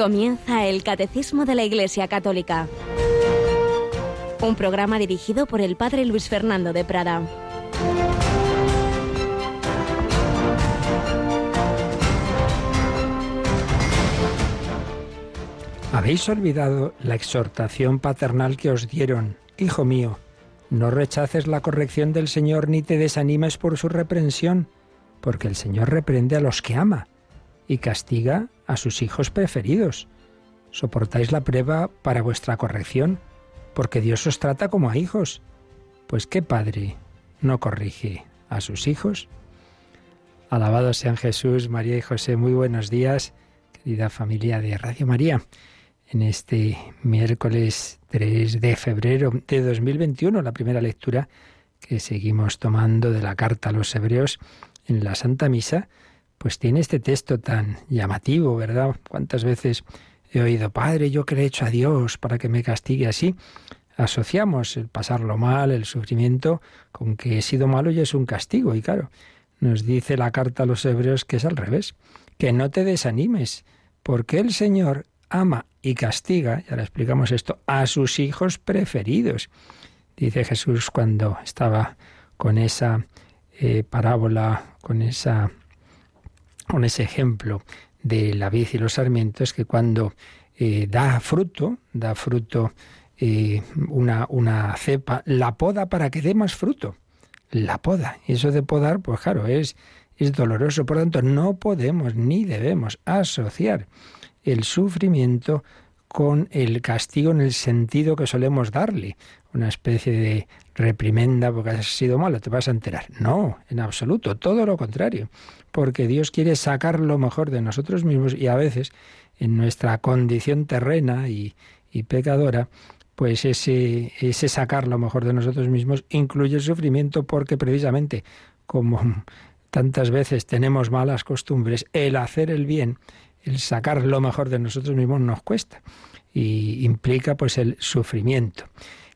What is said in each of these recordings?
Comienza el Catecismo de la Iglesia Católica. Un programa dirigido por el Padre Luis Fernando de Prada. Habéis olvidado la exhortación paternal que os dieron, Hijo mío, no rechaces la corrección del Señor ni te desanimes por su reprensión, porque el Señor reprende a los que ama y castiga a sus hijos preferidos. Soportáis la prueba para vuestra corrección, porque Dios os trata como a hijos. Pues qué padre no corrige a sus hijos. Alabados sean Jesús, María y José. Muy buenos días, querida familia de Radio María. En este miércoles 3 de febrero de 2021, la primera lectura que seguimos tomando de la carta a los hebreos en la Santa Misa, pues tiene este texto tan llamativo, ¿verdad? ¿Cuántas veces he oído, Padre, yo he hecho a Dios para que me castigue así? Asociamos el pasarlo mal, el sufrimiento, con que he sido malo y es un castigo. Y claro, nos dice la carta a los hebreos que es al revés, que no te desanimes, porque el Señor ama y castiga, ya le explicamos esto, a sus hijos preferidos. Dice Jesús cuando estaba con esa eh, parábola, con esa con ese ejemplo de la vid y los sarmientos, que cuando eh, da fruto, da fruto eh, una, una cepa, la poda para que dé más fruto. La poda. Y eso de podar, pues claro, es, es doloroso. Por lo tanto, no podemos ni debemos asociar el sufrimiento con el castigo en el sentido que solemos darle, una especie de reprimenda porque has sido malo, te vas a enterar. No, en absoluto, todo lo contrario, porque Dios quiere sacar lo mejor de nosotros mismos y a veces en nuestra condición terrena y, y pecadora, pues ese, ese sacar lo mejor de nosotros mismos incluye el sufrimiento porque precisamente como tantas veces tenemos malas costumbres, el hacer el bien el sacar lo mejor de nosotros mismos nos cuesta y implica pues el sufrimiento.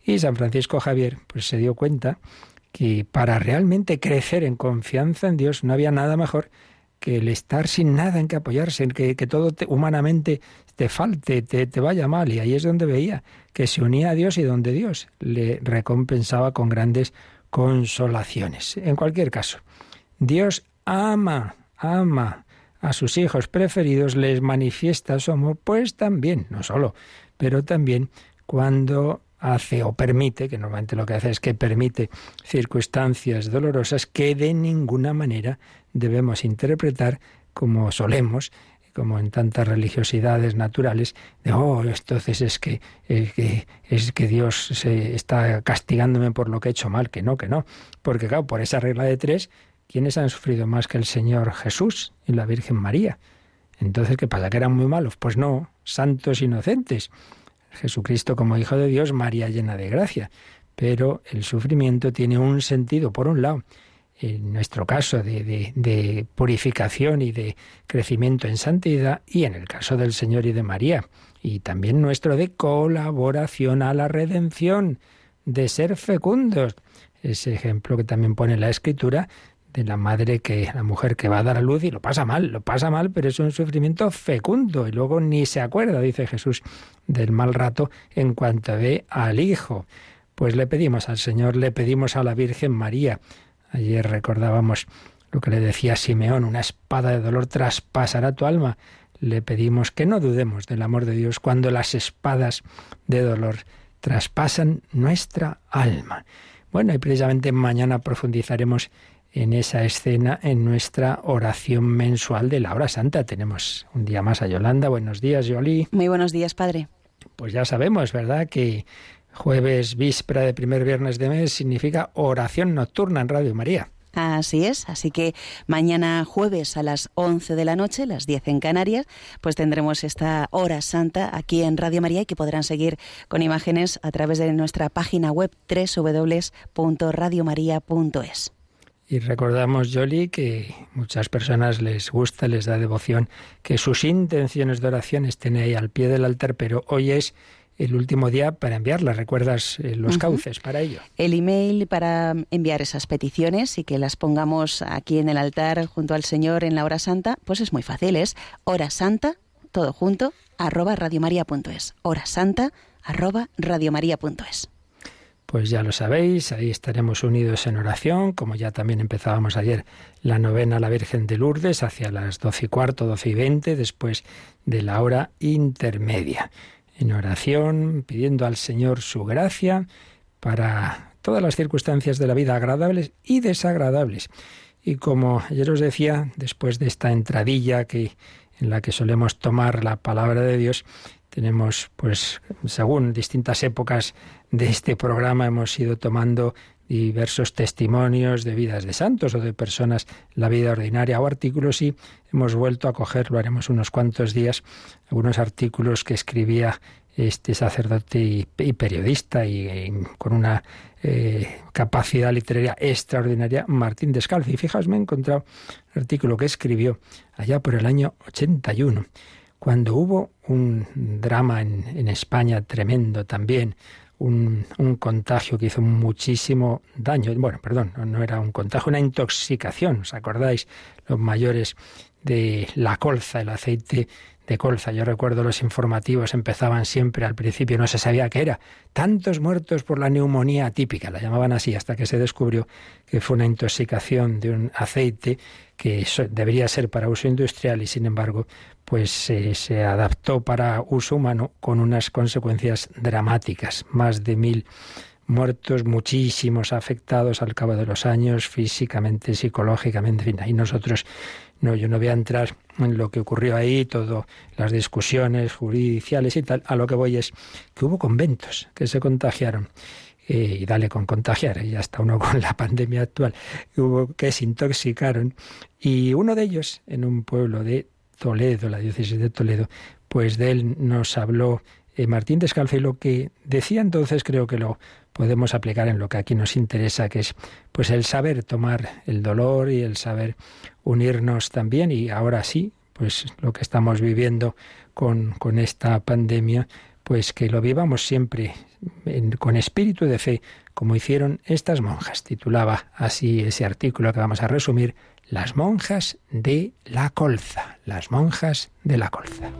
Y San Francisco Javier pues se dio cuenta que para realmente crecer en confianza en Dios no había nada mejor que el estar sin nada en que apoyarse, en que, todo humanamente te falte, te, te vaya mal. Y ahí es donde veía que se unía a Dios y donde Dios le recompensaba con grandes consolaciones. En cualquier caso, Dios ama, ama a sus hijos preferidos les manifiesta su amor, pues también, no solo, pero también cuando hace o permite, que normalmente lo que hace es que permite circunstancias dolorosas que de ninguna manera debemos interpretar como solemos, como en tantas religiosidades naturales, de oh, entonces es que, es que, es que Dios se está castigándome por lo que he hecho mal, que no, que no. Porque claro, por esa regla de tres, ¿quiénes han sufrido más que el Señor Jesús y la Virgen María? Entonces, ¿qué pasa? ¿Que eran muy malos? Pues no, santos inocentes. Jesucristo como Hijo de Dios, María llena de gracia. Pero el sufrimiento tiene un sentido, por un lado, en nuestro caso de, de, purificación y de crecimiento en santidad, y en el caso del Señor y de María, y también nuestro de colaboración a la redención, de ser fecundos. Ese ejemplo que también pone la Escritura de la madre que, la mujer que va a dar a luz y lo pasa mal, lo pasa mal, pero es un sufrimiento fecundo y luego ni se acuerda, dice Jesús, del mal rato en cuanto ve al Hijo. Pues le pedimos al Señor, le pedimos a la Virgen María. Ayer recordábamos lo que le decía Simeón, una espada de dolor traspasará tu alma. Le pedimos que no dudemos del amor de Dios cuando las espadas de dolor traspasan nuestra alma. Bueno, y precisamente mañana profundizaremos en esa escena en nuestra oración mensual de la hora santa. Tenemos un día más a Yolanda. Buenos días, Yoli. Muy buenos días, padre. Pues ya sabemos, ¿verdad?, que jueves, víspera de primer viernes de mes significa oración nocturna en Radio María. Así es, así que mañana jueves a las 11 de la noche, las 10 en Canarias, pues tendremos esta hora santa aquí en Radio María y que podrán seguir con imágenes a través de nuestra página web www.radiomaria.es. Y recordamos, Jolly, que muchas personas les gusta, les da devoción que sus intenciones de oración estén ahí al pie del altar, pero hoy es el último día para enviarlas. ¿Recuerdas eh, los cauces para ello? El email para enviar esas peticiones y que las pongamos aquí en el altar junto al Señor en la hora santa, pues es muy fácil, es hora santa todo junto, arroba radiomaria.es. Hora santa, arroba radiomaria.es. Pues ya lo sabéis, ahí estaremos unidos en oración, como ya también empezábamos ayer la novena a la Virgen de Lourdes hacia las doce y cuarto, doce y veinte, después de la hora intermedia. En oración, pidiendo al Señor su gracia para todas las circunstancias de la vida agradables y desagradables. Y como ayer os decía, después de esta entradilla que en la que solemos tomar la palabra de Dios, tenemos, pues, según distintas épocas de este programa, hemos ido tomando diversos testimonios de vidas de santos o de personas en la vida ordinaria o artículos y hemos vuelto a coger, lo haremos unos cuantos días, algunos artículos que escribía este sacerdote y, periodista y, con una eh, capacidad literaria extraordinaria, Martín Descalzo. Y fijaos, me he encontrado un artículo que escribió allá por el año 81, cuando hubo un drama en, España tremendo también, un, contagio que hizo muchísimo daño. Bueno, perdón, no era un contagio, una intoxicación. ¿Os acordáis? Los mayores de la colza, el aceite de colza. Yo recuerdo los informativos empezaban siempre al principio, no se sabía qué era. Tantos muertos por la neumonía típica, la llamaban así, hasta que se descubrió que fue una intoxicación de un aceite que debería ser para uso industrial y sin embargo pues se adaptó para uso humano con unas consecuencias dramáticas. Más de mil muertos, muchísimos afectados al cabo de los años, físicamente, psicológicamente, en fin, ahí nosotros no, yo no voy a entrar en lo que ocurrió ahí, todas las discusiones judiciales y tal. A lo que voy es que hubo conventos que se contagiaron. Eh, y dale con contagiar, y ya está uno con la pandemia actual, hubo que se intoxicaron. Y uno de ellos, en un pueblo de Toledo, la diócesis de Toledo, pues de él nos habló eh, Martín Descalzo y lo que decía entonces creo que lo podemos aplicar en lo que aquí nos interesa, que es pues el saber tomar el dolor y el saber unirnos también y ahora sí, pues lo que estamos viviendo con, con esta pandemia, pues que lo vivamos siempre con espíritu de fe, como hicieron estas monjas. Titulaba así ese artículo que vamos a resumir, Las monjas de la colza, las monjas de la colza.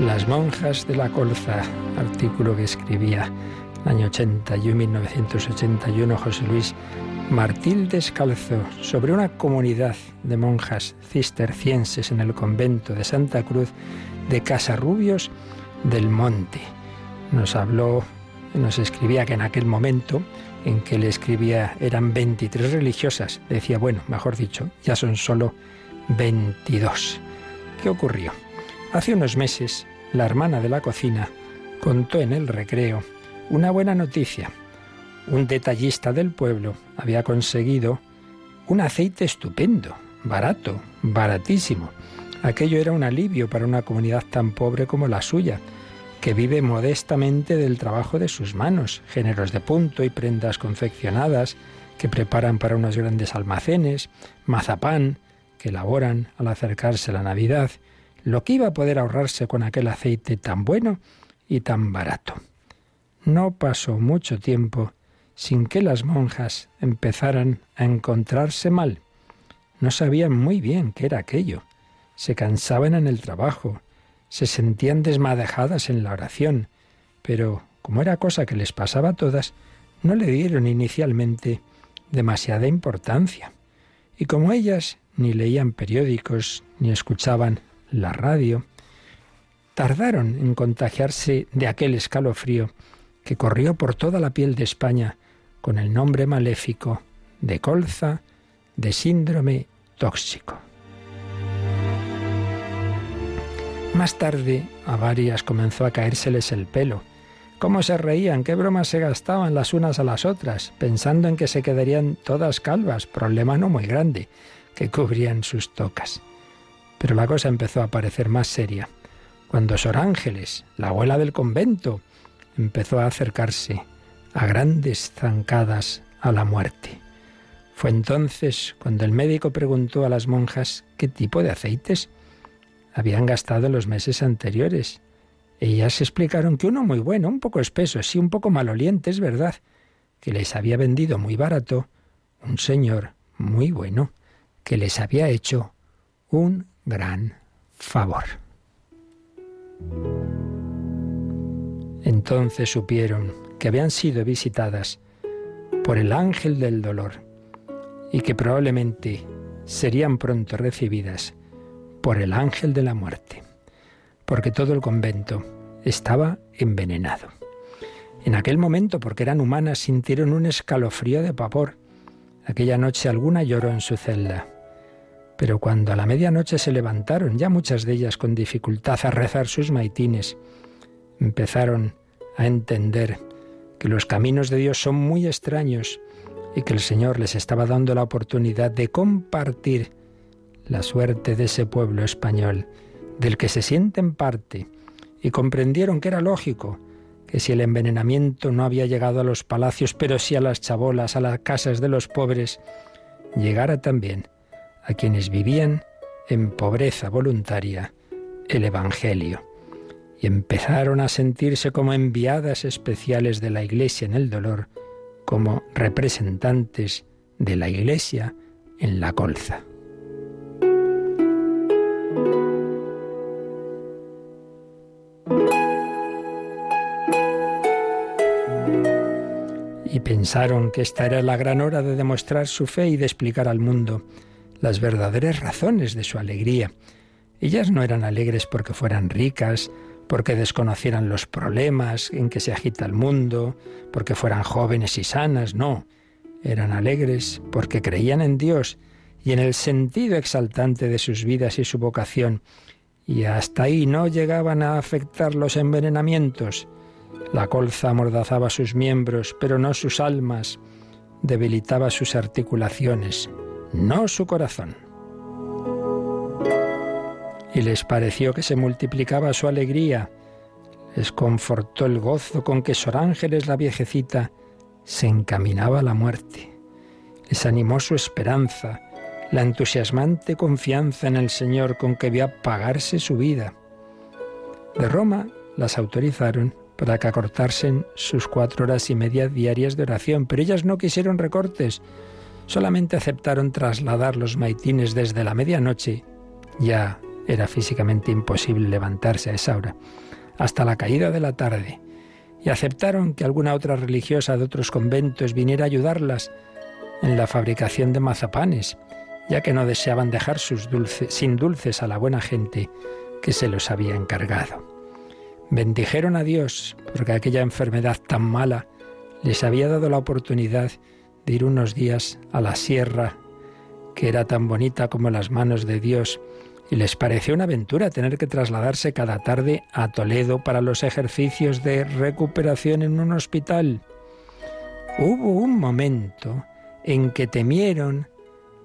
Las monjas de la colza, artículo que escribía en el año 81, 1981 José Luis Martín Descalzo sobre una comunidad de monjas cistercienses en el convento de Santa Cruz de Casarrubios del Monte. Nos habló, nos escribía que en aquel momento en que le escribía eran 23 religiosas. Decía, bueno, mejor dicho, ya son solo 22. ¿Qué ocurrió? Hace unos meses la hermana de la cocina contó en el recreo una buena noticia. Un detallista del pueblo había conseguido un aceite estupendo, barato, baratísimo. Aquello era un alivio para una comunidad tan pobre como la suya, que vive modestamente del trabajo de sus manos, géneros de punto y prendas confeccionadas que preparan para unos grandes almacenes, mazapán que elaboran al acercarse la Navidad lo que iba a poder ahorrarse con aquel aceite tan bueno y tan barato. No pasó mucho tiempo sin que las monjas empezaran a encontrarse mal. No sabían muy bien qué era aquello. Se cansaban en el trabajo, se sentían desmadejadas en la oración, pero como era cosa que les pasaba a todas, no le dieron inicialmente demasiada importancia. Y como ellas ni leían periódicos ni escuchaban la radio, tardaron en contagiarse de aquel escalofrío que corrió por toda la piel de España con el nombre maléfico de colza de síndrome tóxico. Más tarde a varias comenzó a caérseles el pelo. Cómo se reían, qué bromas se gastaban las unas a las otras, pensando en que se quedarían todas calvas, problema no muy grande, que cubrían sus tocas. Pero la cosa empezó a parecer más seria cuando Sor Ángeles, la abuela del convento, empezó a acercarse a grandes zancadas a la muerte. Fue entonces cuando el médico preguntó a las monjas qué tipo de aceites habían gastado los meses anteriores Ellas explicaron que uno muy bueno, un poco espeso, sí, un poco maloliente, es verdad, que les había vendido muy barato un señor muy bueno, que les había hecho un gran favor. Entonces supieron que habían sido visitadas por el ángel del dolor y que probablemente serían pronto recibidas por el ángel de la muerte, porque todo el convento estaba envenenado. En aquel momento, porque eran humanas, sintieron un escalofrío de pavor. Aquella noche alguna lloró en su celda. Pero cuando a la medianoche se levantaron, ya muchas de ellas con dificultad, a rezar sus maitines, empezaron a entender que los caminos de Dios son muy extraños y que el Señor les estaba dando la oportunidad de compartir la suerte de ese pueblo español, del que se sienten parte, y comprendieron que era lógico que si el envenenamiento no había llegado a los palacios, pero sí a las chabolas, a las casas de los pobres, llegara también a quienes vivían en pobreza voluntaria el Evangelio. Y empezaron a sentirse como enviadas especiales de la Iglesia en el dolor, como representantes de la Iglesia en la colza. Y pensaron que esta era la gran hora de demostrar su fe y de explicar al mundo las verdaderas razones de su alegría. Ellas no eran alegres porque fueran ricas, porque desconocieran los problemas en que se agita el mundo, porque fueran jóvenes y sanas, no. Eran alegres porque creían en Dios y en el sentido exaltante de sus vidas y su vocación, y hasta ahí no llegaban a afectar los envenenamientos. La colza amordazaba sus miembros, pero no sus almas, debilitaba sus articulaciones, no su corazón. Y les pareció que se multiplicaba su alegría, les confortó el gozo con que Sor Ángeles la viejecita se encaminaba a la muerte. Les animó su esperanza, la entusiasmante confianza en el Señor con que vio pagarse su vida. De Roma las autorizaron para que acortasen sus cuatro horas y media diarias de oración, pero ellas no quisieron recortes, solamente aceptaron trasladar los maitines desde la medianoche. Ya era físicamente imposible levantarse a esa hora, hasta la caída de la tarde, y aceptaron que alguna otra religiosa de otros conventos viniera a ayudarlas en la fabricación de mazapanes, ya que no deseaban dejar sus dulces, sin dulces a la buena gente que se los había encargado. Bendijeron a Dios porque aquella enfermedad tan mala les había dado la oportunidad de ir unos días a la sierra, que era tan bonita como las manos de Dios, y les pareció una aventura tener que trasladarse cada tarde a Toledo para los ejercicios de recuperación en un hospital. Hubo un momento en que temieron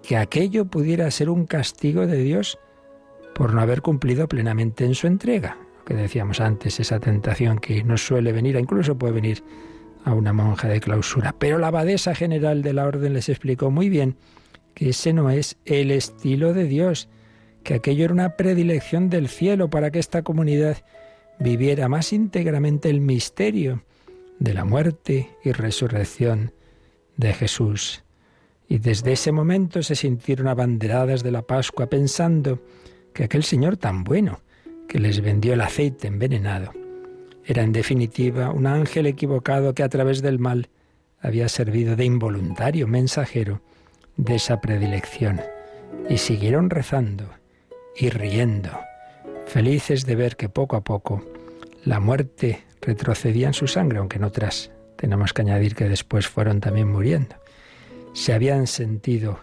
que aquello pudiera ser un castigo de Dios por no haber cumplido plenamente en su entrega. Lo que decíamos antes, esa tentación que nos suele venir, incluso puede venir a una monja de clausura. Pero la abadesa general de la orden les explicó muy bien que ese no es el estilo de Dios, que aquello era una predilección del cielo para que esta comunidad viviera más íntegramente el misterio de la muerte y resurrección de Jesús. Y desde ese momento se sintieron abanderadas de la Pascua pensando que aquel Señor tan bueno que les vendió el aceite envenenado era en definitiva un ángel equivocado que a través del mal había servido de involuntario mensajero de esa predilección. Y siguieron rezando y riendo, felices de ver que poco a poco la muerte retrocedía en su sangre, aunque en otras tenemos que añadir que después fueron también muriendo. Se habían sentido,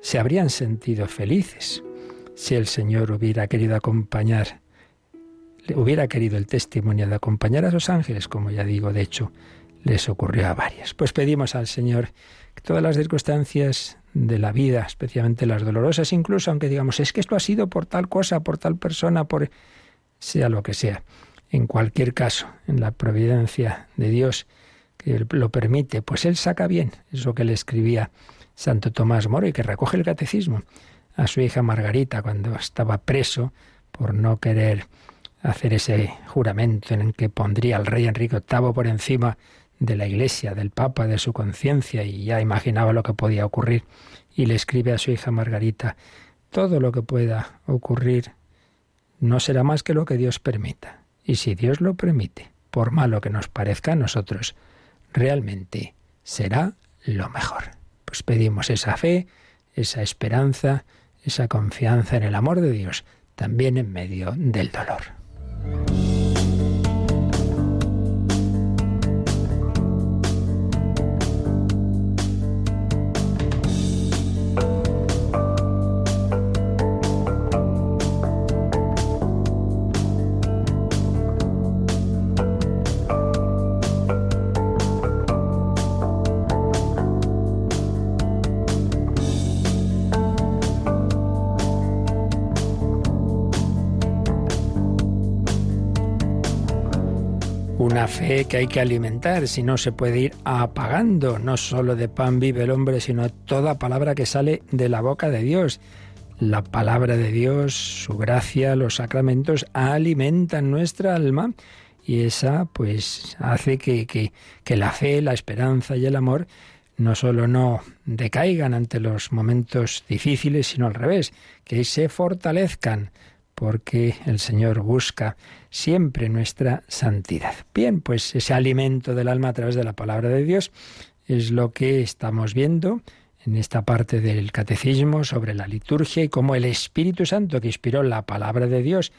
se habrían sentido felices si el Señor hubiera querido acompañar hubiera querido el testimonio de acompañar a los ángeles, como ya digo, de hecho, les ocurrió a varias. Pues pedimos al Señor que todas las circunstancias de la vida, especialmente las dolorosas, incluso aunque digamos, es que esto ha sido por tal cosa, por tal persona, por sea lo que sea. En cualquier caso, en la providencia de Dios que lo permite, pues Él saca bien eso que le escribía Santo Tomás Moro y que recoge el catecismo a su hija Margarita cuando estaba preso por no querer hacer ese juramento en el que pondría al rey Enrique VIII por encima de la Iglesia, del Papa, de su conciencia, y ya imaginaba lo que podía ocurrir, y le escribe a su hija Margarita, todo lo que pueda ocurrir no será más que lo que Dios permita, y si Dios lo permite, por malo que nos parezca a nosotros, realmente será lo mejor. Pues pedimos esa fe, esa esperanza, esa confianza en el amor de Dios, también en medio del dolor. thank you fe que hay que alimentar, si no se puede ir apagando. No solo de pan vive el hombre, sino toda palabra que sale de la boca de Dios. La palabra de Dios, su gracia, los sacramentos alimentan nuestra alma y esa pues hace que, que, que la fe, la esperanza y el amor no solo no decaigan ante los momentos difíciles, sino al revés, que se fortalezcan porque el Señor busca siempre nuestra santidad. Bien, pues ese alimento del alma a través de la palabra de Dios es lo que estamos viendo en esta parte del catecismo sobre la liturgia y cómo el Espíritu Santo que inspiró la palabra de Dios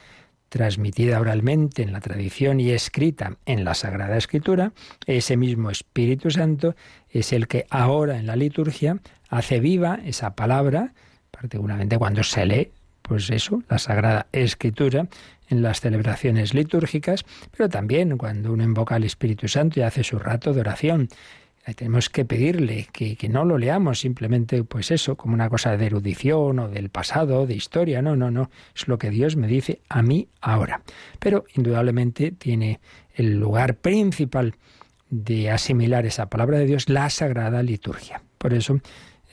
transmitida oralmente en la tradición y escrita en la Sagrada Escritura, ese mismo Espíritu Santo es el que ahora en la liturgia hace viva esa palabra, particularmente cuando se lee pues eso, la Sagrada Escritura en las celebraciones litúrgicas, pero también cuando uno invoca al Espíritu Santo y hace su rato de oración. Tenemos que pedirle que, que, no lo leamos simplemente, pues eso, como una cosa de erudición o del pasado, de historia. No, no, no. Es lo que Dios me dice a mí ahora. Pero indudablemente tiene el lugar principal de asimilar esa palabra de Dios, la sagrada liturgia. Por eso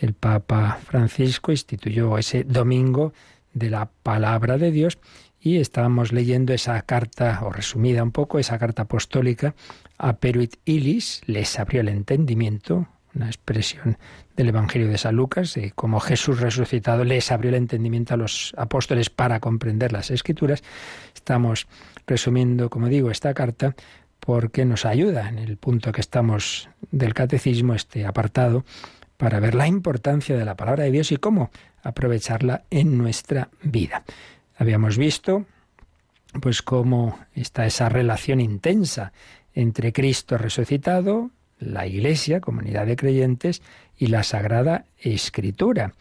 el Papa Francisco instituyó ese domingo de la palabra de Dios y estábamos leyendo esa carta, o resumida un poco, esa carta apostólica a Peruit Ilis, les abrió el entendimiento, una expresión del Evangelio de San Lucas, de cómo Jesús resucitado les abrió el entendimiento a los apóstoles para comprender las escrituras. Estamos resumiendo, como digo, esta carta porque nos ayuda en el punto que estamos del catecismo, este apartado, para ver la importancia de la palabra de Dios y cómo aprovecharla en nuestra vida. Habíamos visto pues cómo está esa relación intensa entre Cristo resucitado, la Iglesia, comunidad de creyentes, y la Sagrada Escritura.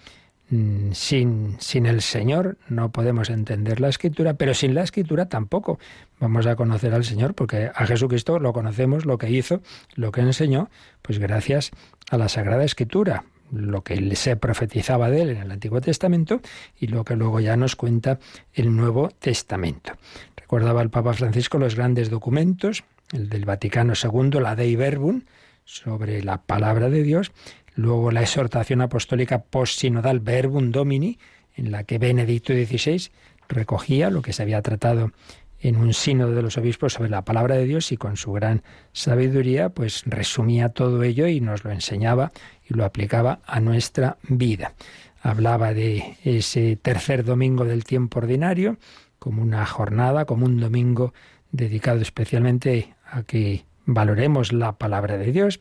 Mm, sin, sin, el Señor no podemos entender la Escritura, pero sin la Escritura tampoco vamos a conocer al Señor, porque a Jesucristo lo conocemos, lo que hizo, lo que enseñó, pues gracias a la Sagrada Escritura, lo que se profetizaba de él en el Antiguo Testamento y lo que luego ya nos cuenta el Nuevo Testamento. Recordaba el Papa Francisco los grandes documentos, el del Vaticano II, la Dei Verbum, sobre la palabra de Dios, Luego la exhortación apostólica post-sinodal Verbum Domini, en la que Benedicto XVI recogía lo que se había tratado en un sínodo de los obispos sobre la palabra de Dios y con su gran sabiduría pues resumía todo ello y nos lo enseñaba y lo aplicaba a nuestra vida. Hablaba de ese tercer domingo del tiempo ordinario como una jornada, como un domingo dedicado especialmente a que valoremos la palabra de Dios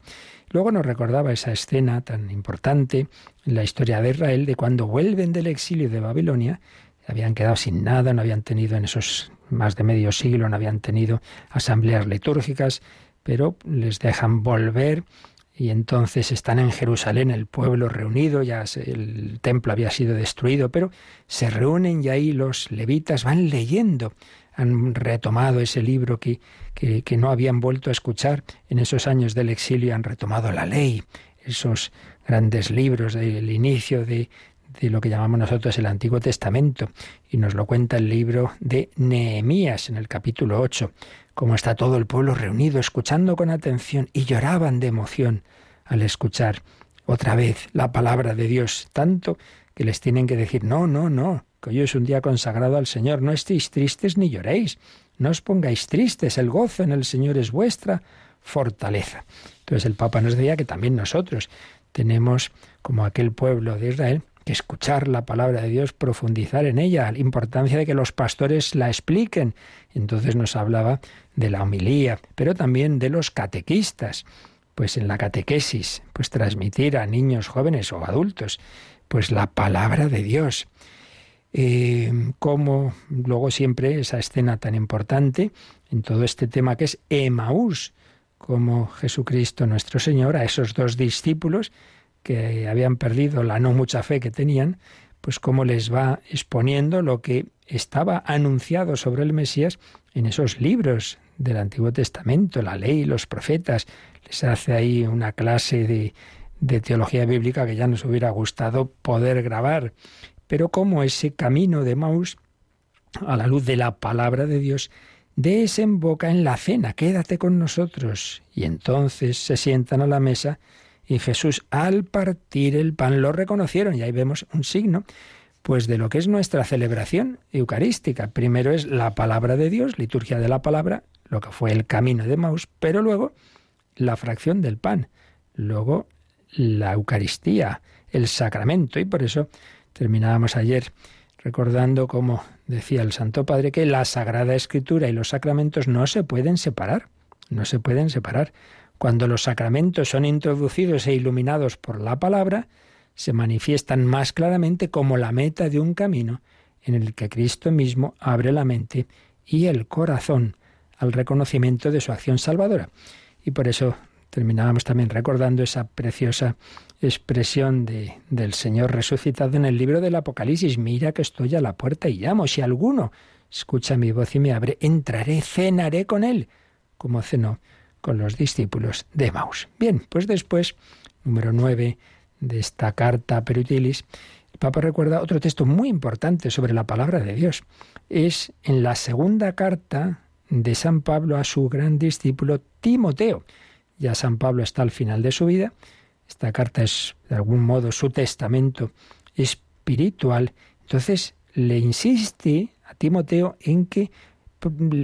Luego nos recordaba esa escena tan importante en la historia de Israel de cuando vuelven del exilio de Babilonia, habían quedado sin nada, no habían tenido en esos más de medio siglo, no habían tenido asambleas litúrgicas, pero les dejan volver y entonces están en Jerusalén, el pueblo reunido, ya el templo había sido destruido, pero se reúnen y ahí los levitas van leyendo. Han retomado ese libro que, que, no habían vuelto a escuchar en esos años del exilio, han retomado la ley, esos grandes libros del inicio de, de lo que llamamos nosotros el Antiguo Testamento, y nos lo cuenta el libro de Nehemías en el capítulo 8, cómo está todo el pueblo reunido, escuchando con atención, y lloraban de emoción al escuchar otra vez la palabra de Dios, tanto que les tienen que decir, no, no, no, que hoy es un día consagrado al Señor. No estéis tristes ni lloréis. No os pongáis tristes. El gozo en el Señor es vuestra fortaleza. Entonces el Papa nos decía que también nosotros tenemos, como aquel pueblo de Israel, que escuchar la palabra de Dios, profundizar en ella, la importancia de que los pastores la expliquen. Entonces nos hablaba de la homilía, pero también de los catequistas. Pues en la catequesis, pues transmitir a niños jóvenes o adultos, pues la palabra de Dios. Eh, como luego siempre esa escena tan importante en todo este tema que es Emaús, como Jesucristo nuestro Señor a esos dos discípulos que habían perdido la no mucha fe que tenían, pues cómo les va exponiendo lo que estaba anunciado sobre el Mesías en esos libros del Antiguo Testamento, la ley, los profetas. Les hace ahí una clase de, teología bíblica que ya nos hubiera gustado poder grabar. Pero cómo ese camino de Maús, a la luz de la palabra de Dios, desemboca en la cena, quédate con nosotros. Y entonces se sientan a la mesa y Jesús al partir el pan lo reconocieron. Y ahí vemos un signo pues de lo que es nuestra celebración eucarística. Primero es la palabra de Dios, liturgia de la palabra, lo que fue el camino de Maus, pero luego la fracción del pan, luego la Eucaristía, el sacramento. Y por eso terminábamos ayer recordando como decía el Santo Padre que la Sagrada Escritura y los sacramentos no se pueden separar, no se pueden separar. Cuando los sacramentos son introducidos e iluminados por la palabra, se manifiestan más claramente como la meta de un camino en el que Cristo mismo abre la mente y el corazón al reconocimiento de su acción salvadora. Y por eso terminábamos también recordando esa preciosa expresión de, del Señor resucitado en el libro del Apocalipsis. Mira que estoy a la puerta y llamo. Si alguno escucha mi voz y me abre, entraré, cenaré con él, como cenó con los discípulos de Maus. Bien, pues después, número 9 de esta carta Perutilis, el Papa recuerda otro texto muy importante sobre la palabra de Dios. Es en la segunda carta de San Pablo a su gran discípulo Timoteo. Ya San Pablo está al final de su vida esta carta es de algún modo su testamento espiritual. Entonces le insiste a Timoteo en que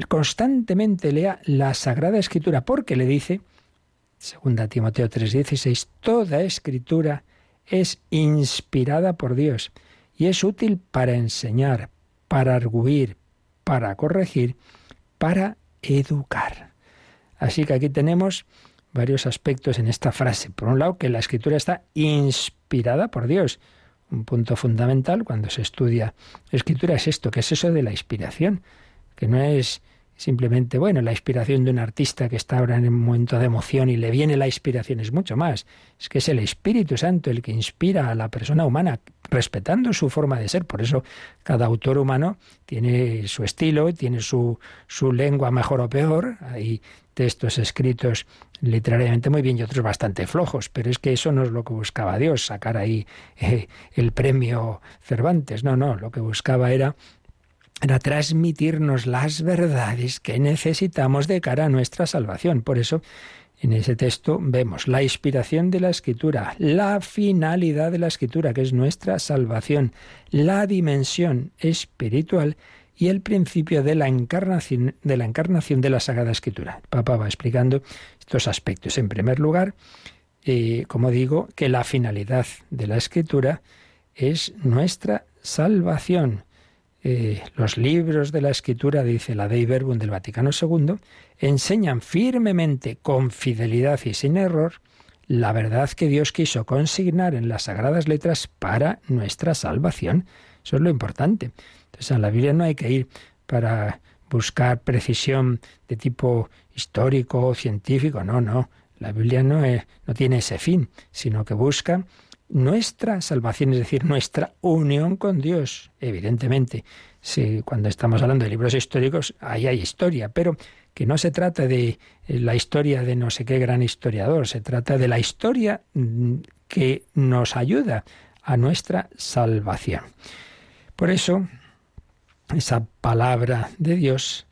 constantemente lea la Sagrada Escritura, porque le dice, segunda Timoteo 3:16, toda escritura es inspirada por Dios y es útil para enseñar, para arguir, para corregir, para educar. Así que aquí tenemos varios aspectos en esta frase. Por un lado, que la escritura está inspirada por Dios. Un punto fundamental cuando se estudia escritura es esto, que es eso de la inspiración, que no es simplemente, bueno, la inspiración de un artista que está ahora en un momento de emoción y le viene la inspiración, es mucho más. Es que es el Espíritu Santo el que inspira a la persona humana, respetando su forma de ser. Por eso cada autor humano tiene su estilo, tiene su, su lengua mejor o peor. Hay textos escritos literariamente muy bien y otros bastante flojos, pero es que eso no es lo que buscaba Dios, sacar ahí eh, el premio Cervantes, no, no, lo que buscaba era era transmitirnos las verdades que necesitamos de cara a nuestra salvación. Por eso, en ese texto vemos la inspiración de la escritura, la finalidad de la escritura, que es nuestra salvación, la dimensión espiritual y el principio de la encarnación de la, encarnación de la Sagrada Escritura. El Papa va explicando estos aspectos. En primer lugar, eh, como digo, que la finalidad de la Escritura es nuestra salvación. Eh, los libros de la Escritura, dice la Dei Verbum del Vaticano II, enseñan firmemente, con fidelidad y sin error, la verdad que Dios quiso consignar en las sagradas letras para nuestra salvación. Eso es lo importante. Entonces a la Biblia no hay que ir para buscar precisión de tipo histórico o científico, no, no. La Biblia no, no tiene ese fin, sino que busca nuestra salvación, es decir, nuestra unión con Dios. Evidentemente, si cuando estamos hablando de libros históricos, ahí hay historia, pero que no se trata de la historia de no sé qué gran historiador, se trata de la historia mm, que nos ayuda a nuestra salvación. Por eso, esa palabra de Dios,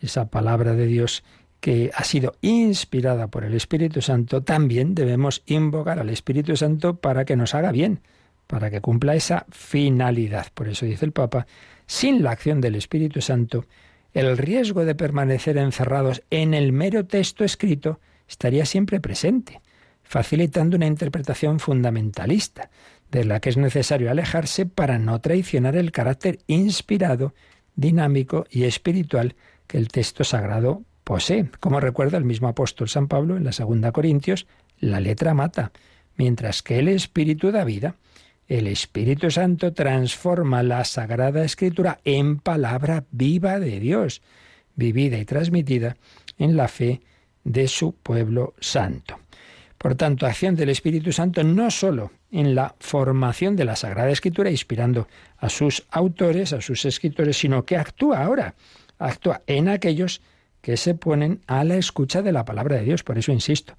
esa palabra de Dios que ha sido inspirada por el Espíritu Santo, también debemos invocar al Espíritu Santo para que nos haga bien, para que cumpla esa finalidad. Por eso dice el Papa, sin la acción del Espíritu Santo, el riesgo de permanecer encerrados en el mero texto escrito estaría siempre presente, facilitando una interpretación fundamentalista, de la que es necesario alejarse para no traicionar el carácter inspirado, dinámico y espiritual que el texto sagrado posee. Como recuerda el mismo apóstol San Pablo en la segunda Corintios, la letra mata, mientras que el espíritu da vida. El Espíritu Santo transforma la Sagrada Escritura en palabra viva de Dios, vivida y transmitida en la fe de su pueblo santo. Por tanto, acción del Espíritu Santo no sólo en la formación de la Sagrada Escritura, inspirando a sus autores, a sus escritores, sino que actúa ahora, actúa en aquellos que se ponen a la escucha de la palabra de Dios. Por eso insisto,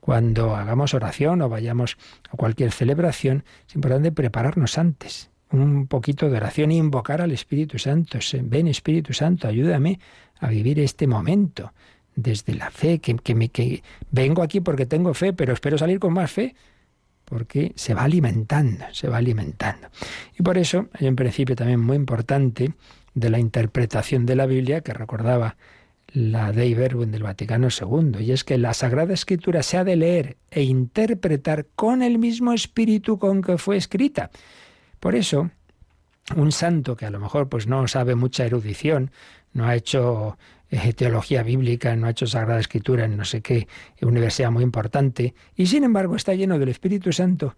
cuando hagamos oración o vayamos a cualquier celebración, es importante prepararnos antes, un poquito de oración e invocar al Espíritu Santo. Ven Espíritu Santo, ayúdame a vivir este momento desde la fe, que, me, que vengo aquí porque tengo fe, pero espero salir con más fe, porque se va alimentando, se va alimentando. Y por eso hay un principio también muy importante de la interpretación de la Biblia que recordaba la Dei Verbum del Vaticano II, y es que la Sagrada Escritura se ha de leer e interpretar con el mismo espíritu con que fue escrita. Por eso, un santo que a lo mejor pues no sabe mucha erudición, no ha hecho eh, teología bíblica, no ha hecho Sagrada Escritura en no sé qué universidad muy importante, y sin embargo está lleno del Espíritu Santo,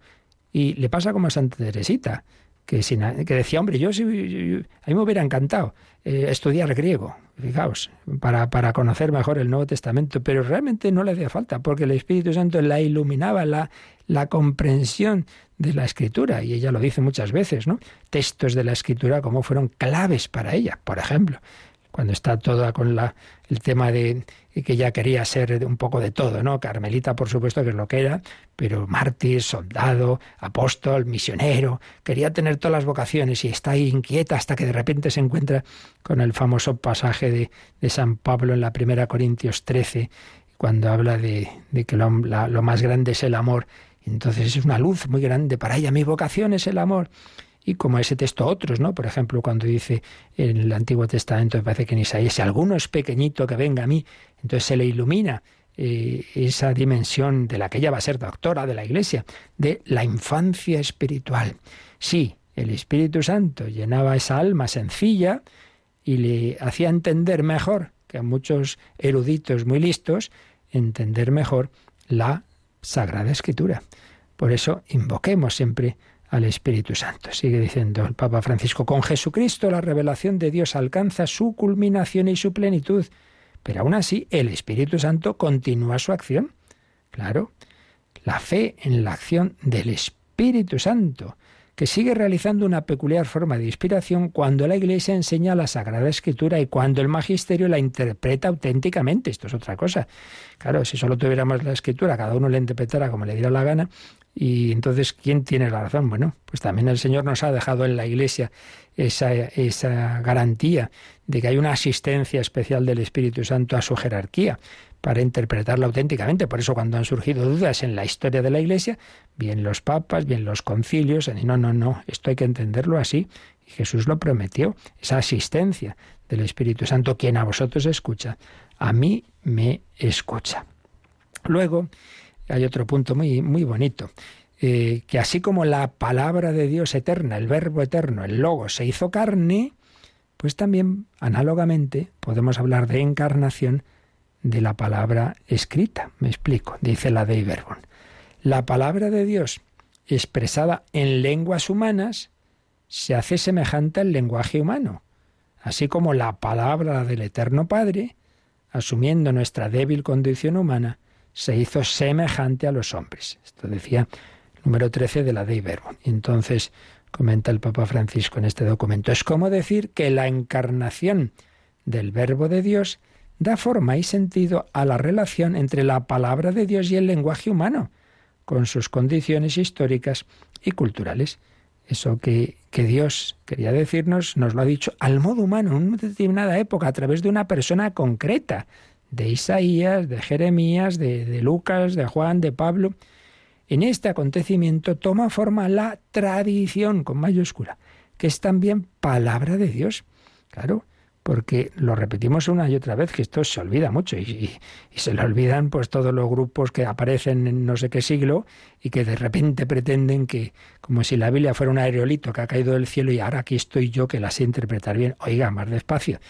y le pasa como a Santa Teresita, que, decía, hombre, yo, a mí me hubiera encantado eh, estudiar griego, fijaos, para, para, conocer mejor el Nuevo Testamento, pero realmente no le hacía falta, porque el Espíritu Santo la iluminaba, la, la comprensión de la Escritura, y ella lo dice muchas veces, ¿no? Textos de la Escritura como fueron claves para ella, por ejemplo, cuando está toda con la, el tema de que ella quería ser un poco de todo, ¿no? Carmelita, por supuesto, que es lo que era, pero mártir, soldado, apóstol, misionero, quería tener todas las vocaciones y está ahí inquieta hasta que de repente se encuentra con el famoso pasaje de, San Pablo en la primera Corintios 13, cuando habla de, de que lo, lo más grande es el amor. Entonces es una luz muy grande para ella, mi vocación es el amor y como ese texto otros, ¿no? Por ejemplo, cuando dice en el Antiguo Testamento, me parece que en Isaías, si alguno es pequeñito que venga a mí, entonces se le ilumina eh, esa dimensión de la que ella va a ser doctora de la Iglesia, de la infancia espiritual. Sí, el Espíritu Santo llenaba esa alma sencilla y le hacía entender mejor que a muchos eruditos muy listos, entender mejor la Sagrada Escritura. Por eso invoquemos siempre al Espíritu Santo. Sigue diciendo el Papa Francisco, con Jesucristo la revelación de Dios alcanza su culminación y su plenitud, pero aún así el Espíritu Santo continúa su acción. Claro, la fe en la acción del Espíritu Santo, que sigue realizando una peculiar forma de inspiración cuando la Iglesia enseña la Sagrada Escritura y cuando el Magisterio la interpreta auténticamente. Esto es otra cosa. Claro, si solo tuviéramos la Escritura, cada uno la interpretara como le diera la gana, y entonces, ¿quién tiene la razón? Bueno, pues también el Señor nos ha dejado en la Iglesia esa, esa garantía de que hay una asistencia especial del Espíritu Santo a su jerarquía para interpretarla auténticamente. Por eso cuando han surgido dudas en la historia de la Iglesia, bien los papas, bien los concilios, no, no, no, esto hay que entenderlo así. Y Jesús lo prometió, esa asistencia del Espíritu Santo, quien a vosotros escucha, a mí me escucha. Luego, hay otro punto muy, muy bonito. Eh, que así como la palabra de Dios eterna, el verbo eterno, el logo, se hizo carne, pues también análogamente podemos hablar de encarnación de la palabra escrita. Me explico, dice la de Verbum. La palabra de Dios expresada en lenguas humanas se hace semejante al lenguaje humano, así como la palabra del Eterno Padre, asumiendo nuestra débil condición humana, se hizo semejante a los hombres. Esto decía el número 13 de la Dei Verbum. Entonces, comenta el Papa Francisco en este documento, es como decir que la encarnación del Verbo de Dios da forma y sentido a la relación entre la palabra de Dios y el lenguaje humano, con sus condiciones históricas y culturales. Eso que, que, Dios quería decirnos nos lo ha dicho al modo humano, en una determinada época, a través de una persona concreta, de Isaías, de Jeremías, de, Lucas, de Juan, de Pablo. En este acontecimiento toma forma la tradición con mayúscula, que es también palabra de Dios. Claro, porque lo repetimos una y otra vez, que esto se olvida mucho y, se le olvidan pues todos los grupos que aparecen en no sé qué siglo y que de repente pretenden que, como si la Biblia fuera un aerolito que ha caído del cielo y ahora aquí estoy yo que la sé interpretar bien. Oiga, más despacio,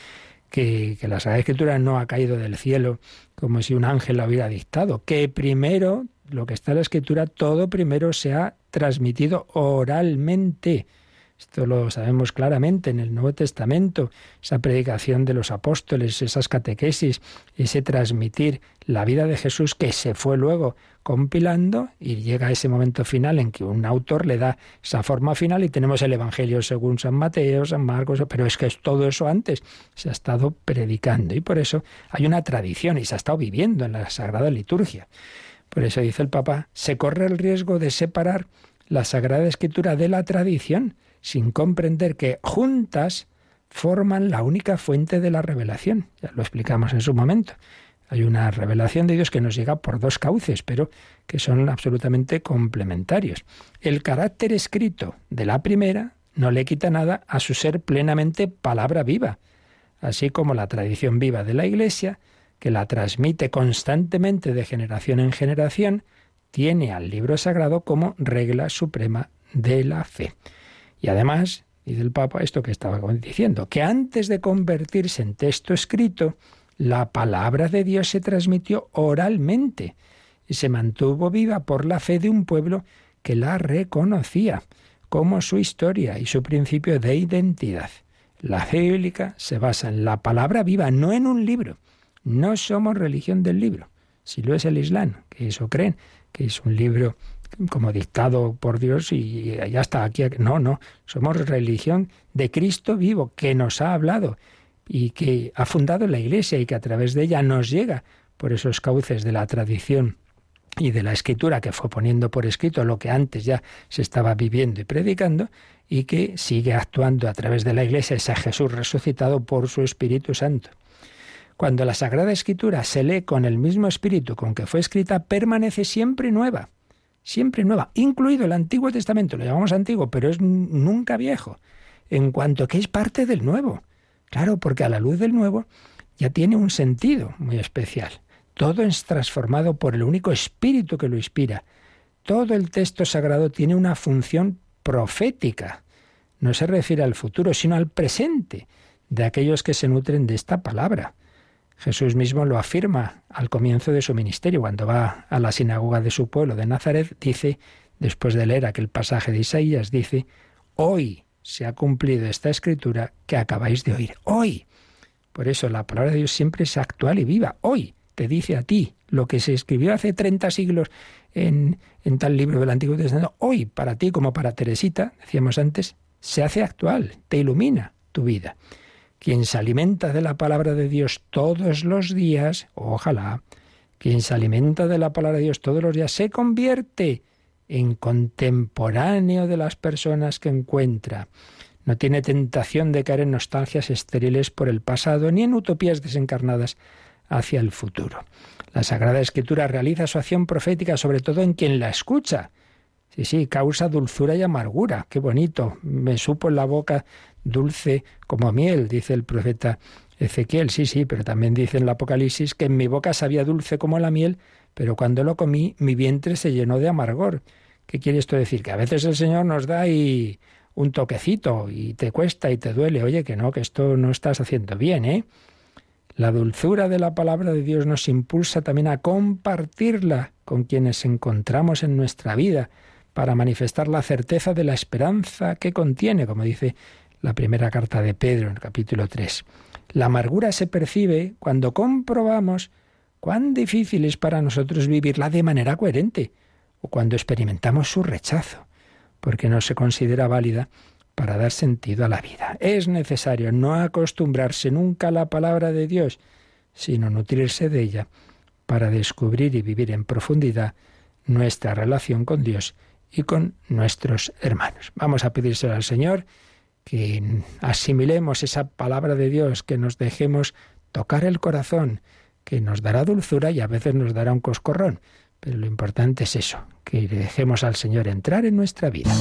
que, la Sagrada Escritura no ha caído del cielo como si un ángel la hubiera dictado, que primero, lo que está en la Escritura, todo primero se ha transmitido oralmente esto lo sabemos claramente en el Nuevo Testamento, esa predicación de los apóstoles, esas catequesis, ese transmitir la vida de Jesús que se fue luego compilando y llega ese momento final en que un autor le da esa forma final y tenemos el Evangelio según San Mateo, San Marcos, pero es que es todo eso antes se ha estado predicando y por eso hay una tradición y se ha estado viviendo en la Sagrada Liturgia. Por eso dice el Papa, se corre el riesgo de separar la Sagrada Escritura de la tradición sin comprender que juntas forman la única fuente de la revelación. Ya lo explicamos en su momento. Hay una revelación de Dios que nos llega por dos cauces, pero que son absolutamente complementarios. El carácter escrito de la primera no le quita nada a su ser plenamente palabra viva, así como la tradición viva de la Iglesia, que la transmite constantemente de generación en generación, tiene al libro sagrado como regla suprema de la fe. Y además, dice el Papa, esto que estaba diciendo, que antes de convertirse en texto escrito, la palabra de Dios se transmitió oralmente y se mantuvo viva por la fe de un pueblo que la reconocía como su historia y su principio de identidad. La fe bíblica se basa en la palabra viva, no en un libro. No somos religión del libro. Si lo es el Islam, que eso creen, que es un libro como dictado por Dios y ya está aquí. No, no, somos religión de Cristo vivo que nos ha hablado y que ha fundado la Iglesia y que a través de ella nos llega por esos cauces de la tradición y de la escritura que fue poniendo por escrito lo que antes ya se estaba viviendo y predicando y que sigue actuando a través de la Iglesia ese Jesús resucitado por su Espíritu Santo. Cuando la Sagrada Escritura se lee con el mismo espíritu con que fue escrita, permanece siempre nueva siempre nueva, incluido el Antiguo Testamento, lo llamamos antiguo, pero es nunca viejo, en cuanto que es parte del nuevo. Claro, porque a la luz del nuevo ya tiene un sentido muy especial. Todo es transformado por el único espíritu que lo inspira. Todo el texto sagrado tiene una función profética. No se refiere al futuro, sino al presente de aquellos que se nutren de esta palabra. Jesús mismo lo afirma al comienzo de su ministerio, cuando va a la sinagoga de su pueblo de Nazaret, dice, después de leer aquel pasaje de Isaías, dice, hoy se ha cumplido esta escritura que acabáis de oír. Hoy. Por eso la palabra de Dios siempre es actual y viva. Hoy te dice a ti lo que se escribió hace 30 siglos en, en tal libro del Antiguo Testamento. Hoy, para ti como para Teresita, decíamos antes, se hace actual, te ilumina tu vida. Quien se alimenta de la palabra de Dios todos los días, ojalá, quien se alimenta de la palabra de Dios todos los días se convierte en contemporáneo de las personas que encuentra. No tiene tentación de caer en nostalgias estériles por el pasado ni en utopías desencarnadas hacia el futuro. La Sagrada Escritura realiza su acción profética sobre todo en quien la escucha. Sí, sí, causa dulzura y amargura. Qué bonito. Me supo en la boca dulce como miel, dice el profeta Ezequiel. Sí, sí, pero también dice en el Apocalipsis que en mi boca sabía dulce como la miel, pero cuando lo comí mi vientre se llenó de amargor. ¿Qué quiere esto decir? Que a veces el Señor nos da ahí un toquecito y te cuesta y te duele. Oye, que no, que esto no estás haciendo bien, ¿eh? La dulzura de la palabra de Dios nos impulsa también a compartirla con quienes encontramos en nuestra vida para manifestar la certeza de la esperanza que contiene, como dice la primera carta de Pedro en el capítulo 3. La amargura se percibe cuando comprobamos cuán difícil es para nosotros vivirla de manera coherente o cuando experimentamos su rechazo, porque no se considera válida para dar sentido a la vida. Es necesario no acostumbrarse nunca a la palabra de Dios, sino nutrirse de ella para descubrir y vivir en profundidad nuestra relación con Dios y con nuestros hermanos. Vamos a pedírselo al Señor que asimilemos esa palabra de Dios, que nos dejemos tocar el corazón, que nos dará dulzura y a veces nos dará un coscorrón, pero lo importante es eso, que dejemos al Señor entrar en nuestra vida.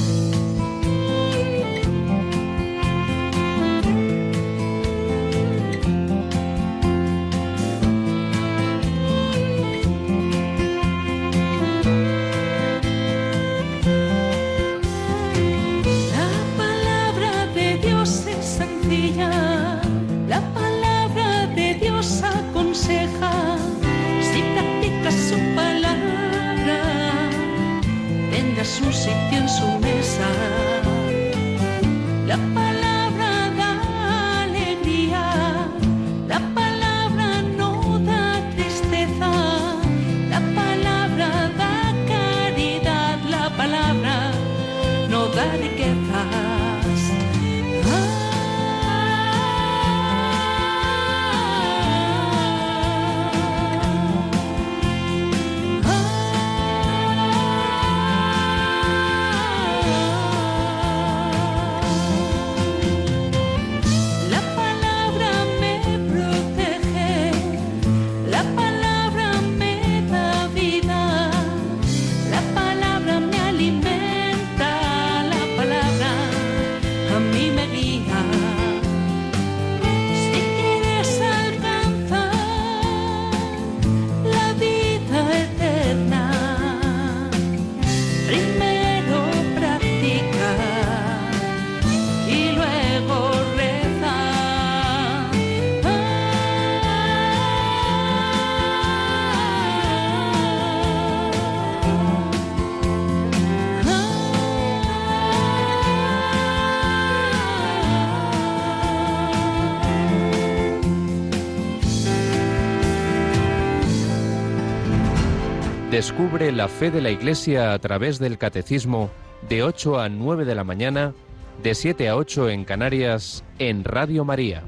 Descubre la fe de la Iglesia a través del Catecismo de 8 a 9 de la mañana, de 7 a 8 en Canarias, en Radio María.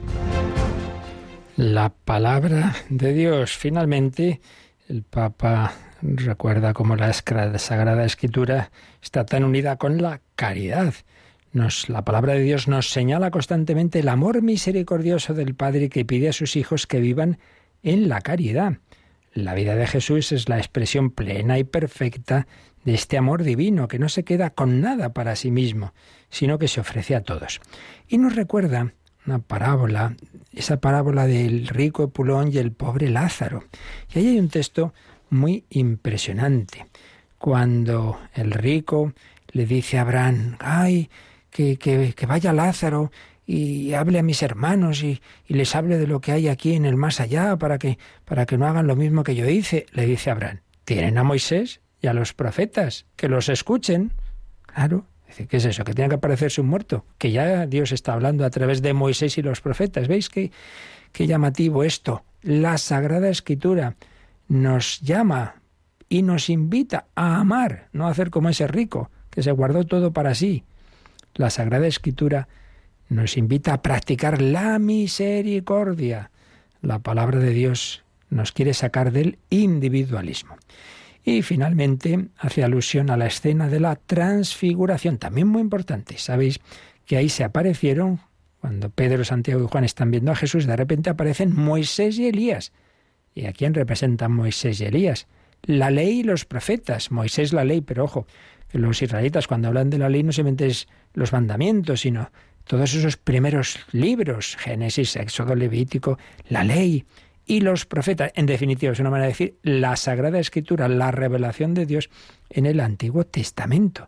La palabra de Dios. Finalmente, el Papa recuerda cómo la Sagrada Escritura está tan unida con la caridad. Nos, la palabra de Dios nos señala constantemente el amor misericordioso del Padre que pide a sus hijos que vivan en la caridad. La vida de Jesús es la expresión plena y perfecta de este amor divino que no se queda con nada para sí mismo, sino que se ofrece a todos. Y nos recuerda una parábola, esa parábola del rico Epulón y el pobre Lázaro. Y ahí hay un texto muy impresionante. Cuando el rico le dice a Abraham, ay, que, que, que vaya Lázaro y hable a mis hermanos y, les hable de lo que hay aquí en el más allá para que, para que no hagan lo mismo que yo hice, le dice Abraham. Tienen a Moisés y a los profetas, que los escuchen. Claro, dice, ¿qué es eso? Que tiene que aparecerse un muerto, que ya Dios está hablando a través de Moisés y los profetas. ¿Veis qué, qué llamativo esto? La Sagrada Escritura nos llama y nos invita a amar, no a hacer como ese rico, que se guardó todo para sí. La Sagrada Escritura nos invita a practicar la misericordia. La palabra de Dios nos quiere sacar del individualismo. Y finalmente hace alusión a la escena de la transfiguración, también muy importante. Sabéis que ahí se aparecieron, cuando Pedro, Santiago y Juan están viendo a Jesús, de repente aparecen Moisés y Elías. ¿Y a quién representan Moisés y Elías? La ley y los profetas. Moisés la ley, pero ojo, los israelitas cuando hablan de la ley no se es los mandamientos, sino todos esos primeros libros, Génesis, Éxodo, Levítico, la ley y los profetas. En definitiva, es una manera de decir la Sagrada Escritura, la revelación de Dios en el Antiguo Testamento.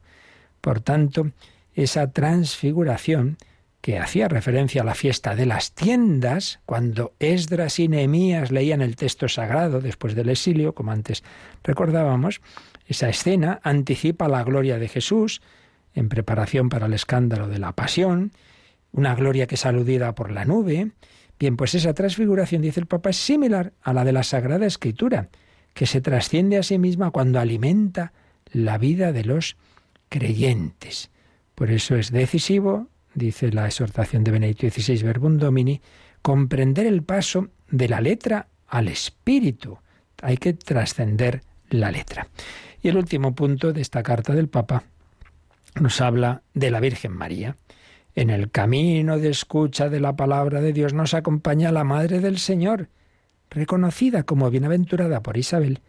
Por tanto, esa transfiguración que hacía referencia a la fiesta de las tiendas, cuando Esdras y Nehemías leían el texto sagrado después del exilio, como antes recordábamos, esa escena anticipa la gloria de Jesús en preparación para el escándalo de la pasión, una gloria que es aludida por la nube. Bien, pues esa transfiguración, dice el Papa, es similar a la de la Sagrada Escritura, que se trasciende a sí misma cuando alimenta la vida de los creyentes. Por eso es decisivo, dice la exhortación de Benedicto XVI Verbum Domini, comprender el paso de la letra al espíritu. Hay que trascender la letra. Y el último punto de esta carta del Papa nos habla de la Virgen María. En el camino de escucha de la palabra de Dios nos acompaña la Madre del Señor, reconocida como bienaventurada por Isabel,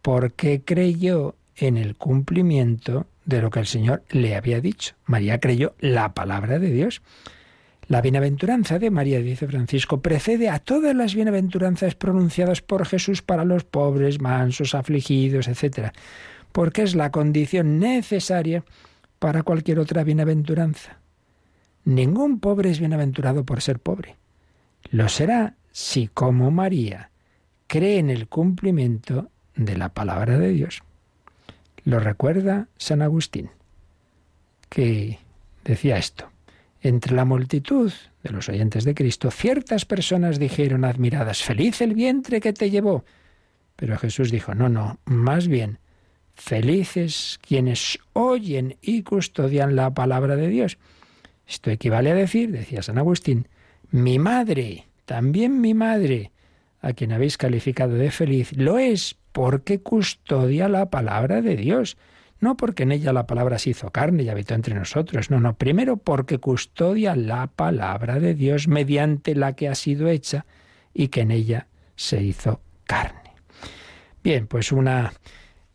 porque creyó en el cumplimiento de lo que el Señor le había dicho. María creyó la palabra de Dios. La bienaventuranza de María, dice Francisco, precede a todas las bienaventuranzas pronunciadas por Jesús para los pobres, mansos, afligidos, etc., porque es la condición necesaria para cualquier otra bienaventuranza. Ningún pobre es bienaventurado por ser pobre. Lo será si, como María, cree en el cumplimiento de la palabra de Dios. Lo recuerda San Agustín, que decía esto. Entre la multitud de los oyentes de Cristo, ciertas personas dijeron admiradas, feliz el vientre que te llevó. Pero Jesús dijo, no, no, más bien, felices quienes oyen y custodian la palabra de Dios. Esto equivale a decir, decía San Agustín, mi madre, también mi madre, a quien habéis calificado de feliz, lo es porque custodia la palabra de Dios. No porque en ella la palabra se hizo carne y habitó entre nosotros, no, no, primero porque custodia la palabra de Dios mediante la que ha sido hecha y que en ella se hizo carne. Bien, pues una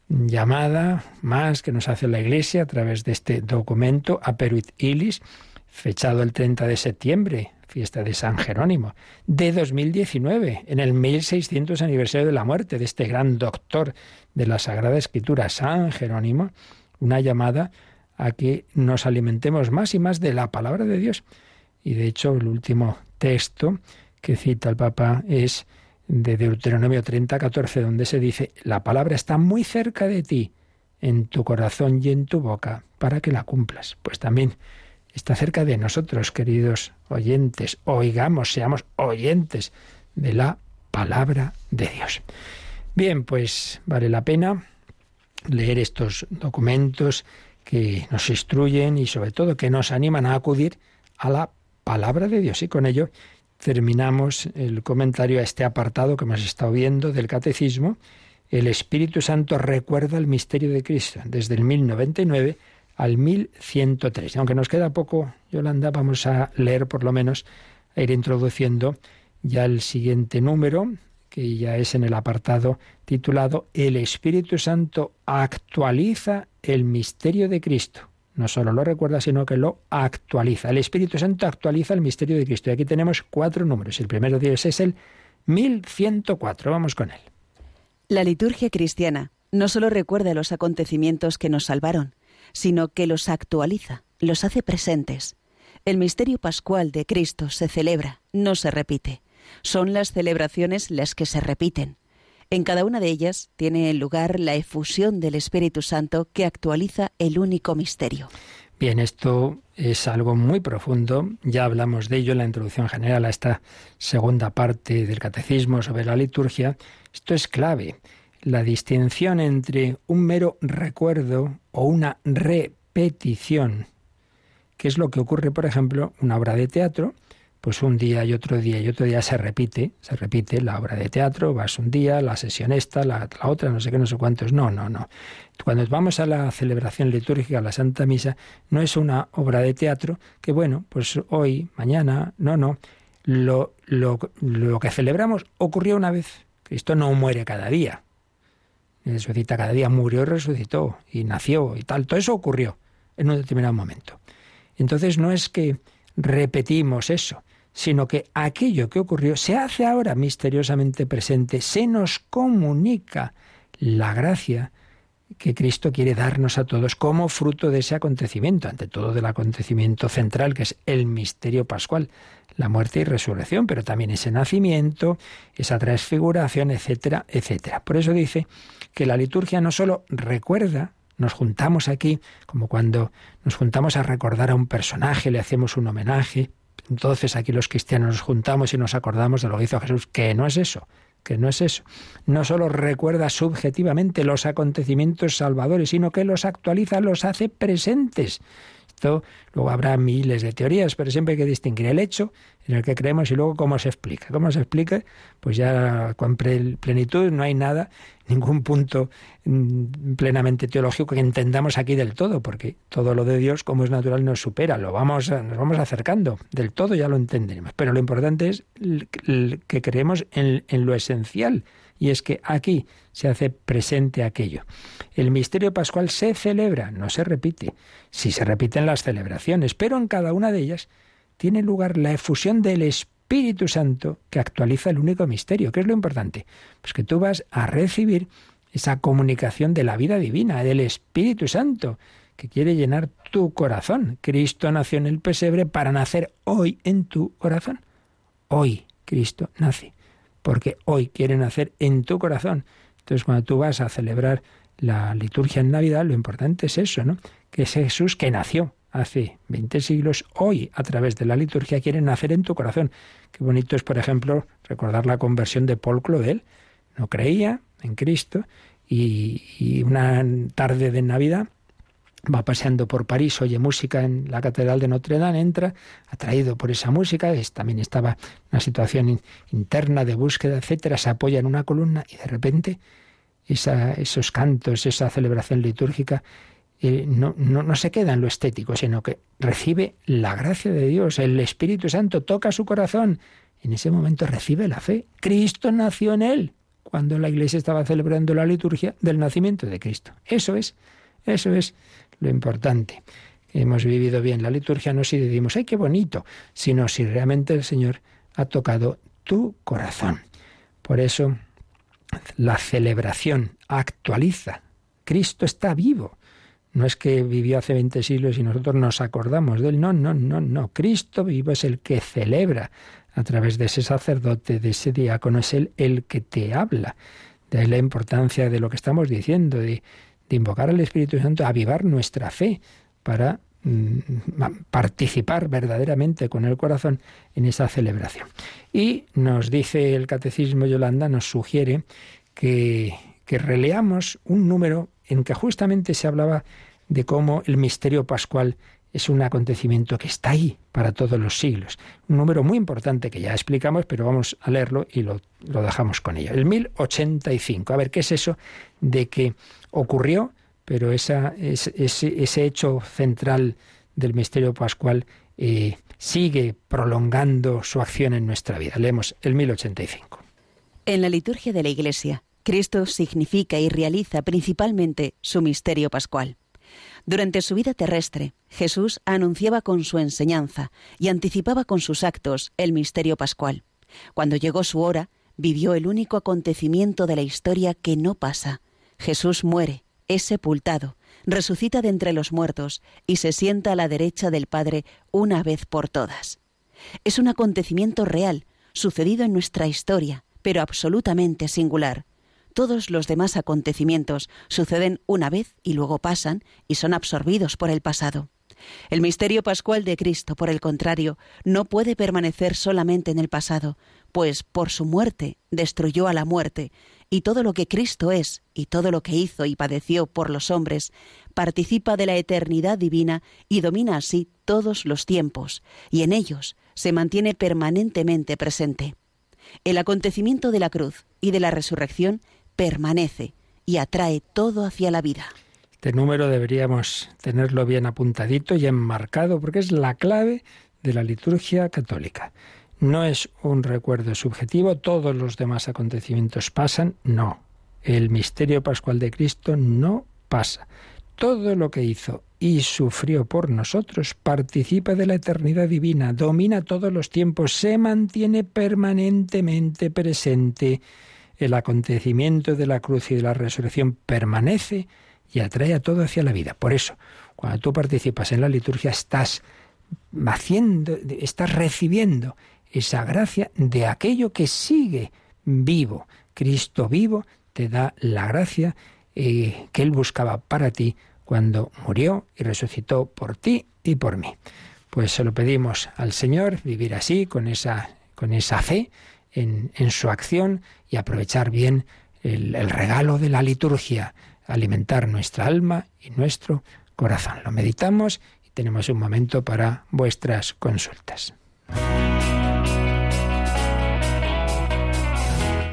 llamada más que nos hace la Iglesia a través de este documento, Aperuit Ilis, fechado el 30 de septiembre, fiesta de San Jerónimo, de 2019, en el 1600 aniversario de la muerte de este gran doctor de la Sagrada Escritura, San Jerónimo, una llamada a que nos alimentemos más y más de la palabra de Dios. Y de hecho, el último texto que cita el Papa es de Deuteronomio 30, 14, donde se dice, la palabra está muy cerca de ti, en tu corazón y en tu boca, para que la cumplas. Pues también está cerca de nosotros, queridos oyentes. Oigamos, seamos oyentes de la palabra de Dios. Bien, pues vale la pena leer estos documentos que nos instruyen y sobre todo que nos animan a acudir a la palabra de Dios. Y con ello terminamos el comentario a este apartado que hemos estado viendo del catecismo. El Espíritu Santo recuerda el misterio de Cristo desde el 1099 al 1103. Y aunque nos queda poco, Yolanda, vamos a leer por lo menos, a ir introduciendo ya el siguiente número, que ya es en el apartado titulado El Espíritu Santo actualiza el misterio de Cristo. No solo lo recuerda, sino que lo actualiza. El Espíritu Santo actualiza el misterio de Cristo. Y aquí tenemos cuatro números. El primero de ellos es el 1104. Vamos con él. La liturgia cristiana no solo recuerda los acontecimientos que nos salvaron, sino que los actualiza, los hace presentes. El misterio pascual de Cristo se celebra, no se repite. Son las celebraciones las que se repiten. En cada una de ellas tiene lugar la efusión del Espíritu Santo que actualiza el único misterio. Bien, esto es algo muy profundo. Ya hablamos de ello en la introducción general a esta segunda parte del catecismo sobre la liturgia. Esto es clave la distinción entre un mero recuerdo o una repetición, que es lo que ocurre, por ejemplo, una obra de teatro, pues un día y otro día y otro día se repite, se repite la obra de teatro, vas un día, la sesión esta, la, la otra, no sé qué, no sé cuántos. No, no, no. Cuando vamos a la celebración litúrgica, a la Santa Misa, no es una obra de teatro que, bueno, pues hoy, mañana, no, no. Lo, lo, lo que celebramos ocurrió una vez. Cristo no muere cada día resucita cada día, murió y resucitó, y nació y tal. Todo eso ocurrió en un determinado momento. Entonces no es que repetimos eso, sino que aquello que ocurrió se hace ahora misteriosamente presente, se nos comunica la gracia que Cristo quiere darnos a todos como fruto de ese acontecimiento, ante todo del acontecimiento central que es el misterio pascual, la muerte y resurrección, pero también ese nacimiento, esa transfiguración, etcétera, etcétera. Por eso dice que la liturgia no solo recuerda, nos juntamos aquí, como cuando nos juntamos a recordar a un personaje, le hacemos un homenaje, entonces aquí los cristianos nos juntamos y nos acordamos de lo que hizo Jesús, que no es eso, que no es eso. No solo recuerda subjetivamente los acontecimientos salvadores, sino que los actualiza, los hace presentes luego habrá miles de teorías, pero siempre hay que distinguir el hecho en el que creemos y luego cómo se explica. ¿Cómo se explica? Pues ya con plenitud no hay nada, ningún punto mm, plenamente teológico que entendamos aquí del todo, porque todo lo de Dios, como es natural, nos supera, lo vamos, nos vamos acercando, del todo ya lo entenderemos. Pero lo importante es que creemos en, en lo esencial y es que aquí se hace presente aquello. El misterio pascual se celebra, no se repite. Sí se repiten las celebraciones, pero en cada una de ellas tiene lugar la efusión del Espíritu Santo que actualiza el único misterio. ¿Qué es lo importante? Pues que tú vas a recibir esa comunicación de la vida divina, del Espíritu Santo, que quiere llenar tu corazón. Cristo nació en el pesebre para nacer hoy en tu corazón. Hoy Cristo nace, porque hoy quiere nacer en tu corazón. Entonces, cuando tú vas a celebrar la liturgia en Navidad, lo importante es eso, ¿no? Que es Jesús que nació hace 20 siglos, hoy a través de la liturgia quiere nacer en tu corazón. Qué bonito es, por ejemplo, recordar la conversión de Paul Claudel. No creía en Cristo y una tarde de Navidad va paseando por París, oye música en la Catedral de Notre Dame, entra, atraído por esa música, también estaba una situación interna de búsqueda, etcétera, se apoya en una columna y de repente esos cantos, esa celebración litúrgica, eh, no, no, no, se queda en lo estético, sino que recibe la gracia de Dios, el Espíritu Santo toca su corazón, en ese momento recibe la fe. Cristo nació en él, cuando la iglesia estaba celebrando la liturgia del nacimiento de Cristo. Eso es, eso es lo importante. Hemos vivido bien la liturgia, no si decimos, ¡ay, qué bonito!, sino si realmente el Señor ha tocado tu corazón. Por eso la celebración actualiza. Cristo está vivo. No es que vivió hace 20 siglos y nosotros nos acordamos de él. No, no, no, no. Cristo vivo es el que celebra a través de ese sacerdote, de ese diácono, es él el que te habla. De ahí la importancia de lo que estamos diciendo, de, de invocar al Espíritu Santo, avivar nuestra fe para mm, participar verdaderamente con el corazón en esa celebración. Y nos dice el Catecismo Yolanda, nos sugiere que, que releamos un número en que justamente se hablaba de cómo el misterio pascual es un acontecimiento que está ahí para todos los siglos. Un número muy importante que ya explicamos, pero vamos a leerlo y lo, lo dejamos con ello. El 1085. A ver, ¿qué es eso de que ocurrió, pero esa, ese, ese, hecho central del misterio pascual eh, sigue prolongando su acción en nuestra vida? Leemos el 1085. En la liturgia de la Iglesia, Cristo significa y realiza principalmente su misterio pascual. Durante su vida terrestre, Jesús anunciaba con su enseñanza y anticipaba con sus actos el misterio pascual. Cuando llegó su hora, vivió el único acontecimiento de la historia que no pasa. Jesús muere, es sepultado, resucita de entre los muertos y se sienta a la derecha del Padre una vez por todas. Es un acontecimiento real, sucedido en nuestra historia, pero absolutamente singular. Todos los demás acontecimientos suceden una vez y luego pasan y son absorbidos por el pasado. El misterio pascual de Cristo, por el contrario, no puede permanecer solamente en el pasado, pues por su muerte destruyó a la muerte, y todo lo que Cristo es y todo lo que hizo y padeció por los hombres participa de la eternidad divina y domina así todos los tiempos, y en ellos se mantiene permanentemente presente. El acontecimiento de la cruz y de la resurrección permanece y atrae todo hacia la vida. Este número deberíamos tenerlo bien apuntadito y enmarcado porque es la clave de la liturgia católica. No es un recuerdo subjetivo, todos los demás acontecimientos pasan, no. El misterio pascual de Cristo no pasa. Todo lo que hizo y sufrió por nosotros participa de la eternidad divina, domina todos los tiempos, se mantiene permanentemente presente el acontecimiento de la cruz y de la resurrección permanece y atrae a todo hacia la vida. Por eso, cuando tú participas en la liturgia, estás haciendo, estás recibiendo esa gracia de aquello que sigue vivo. Cristo vivo te da la gracia eh, que Él buscaba para ti cuando murió y resucitó por ti y por mí. Pues se lo pedimos al Señor, vivir así, con esa, con esa fe en, su acción y aprovechar bien el regalo de la liturgia, alimentar nuestra alma y nuestro corazón. Lo meditamos y tenemos un momento para vuestras consultas.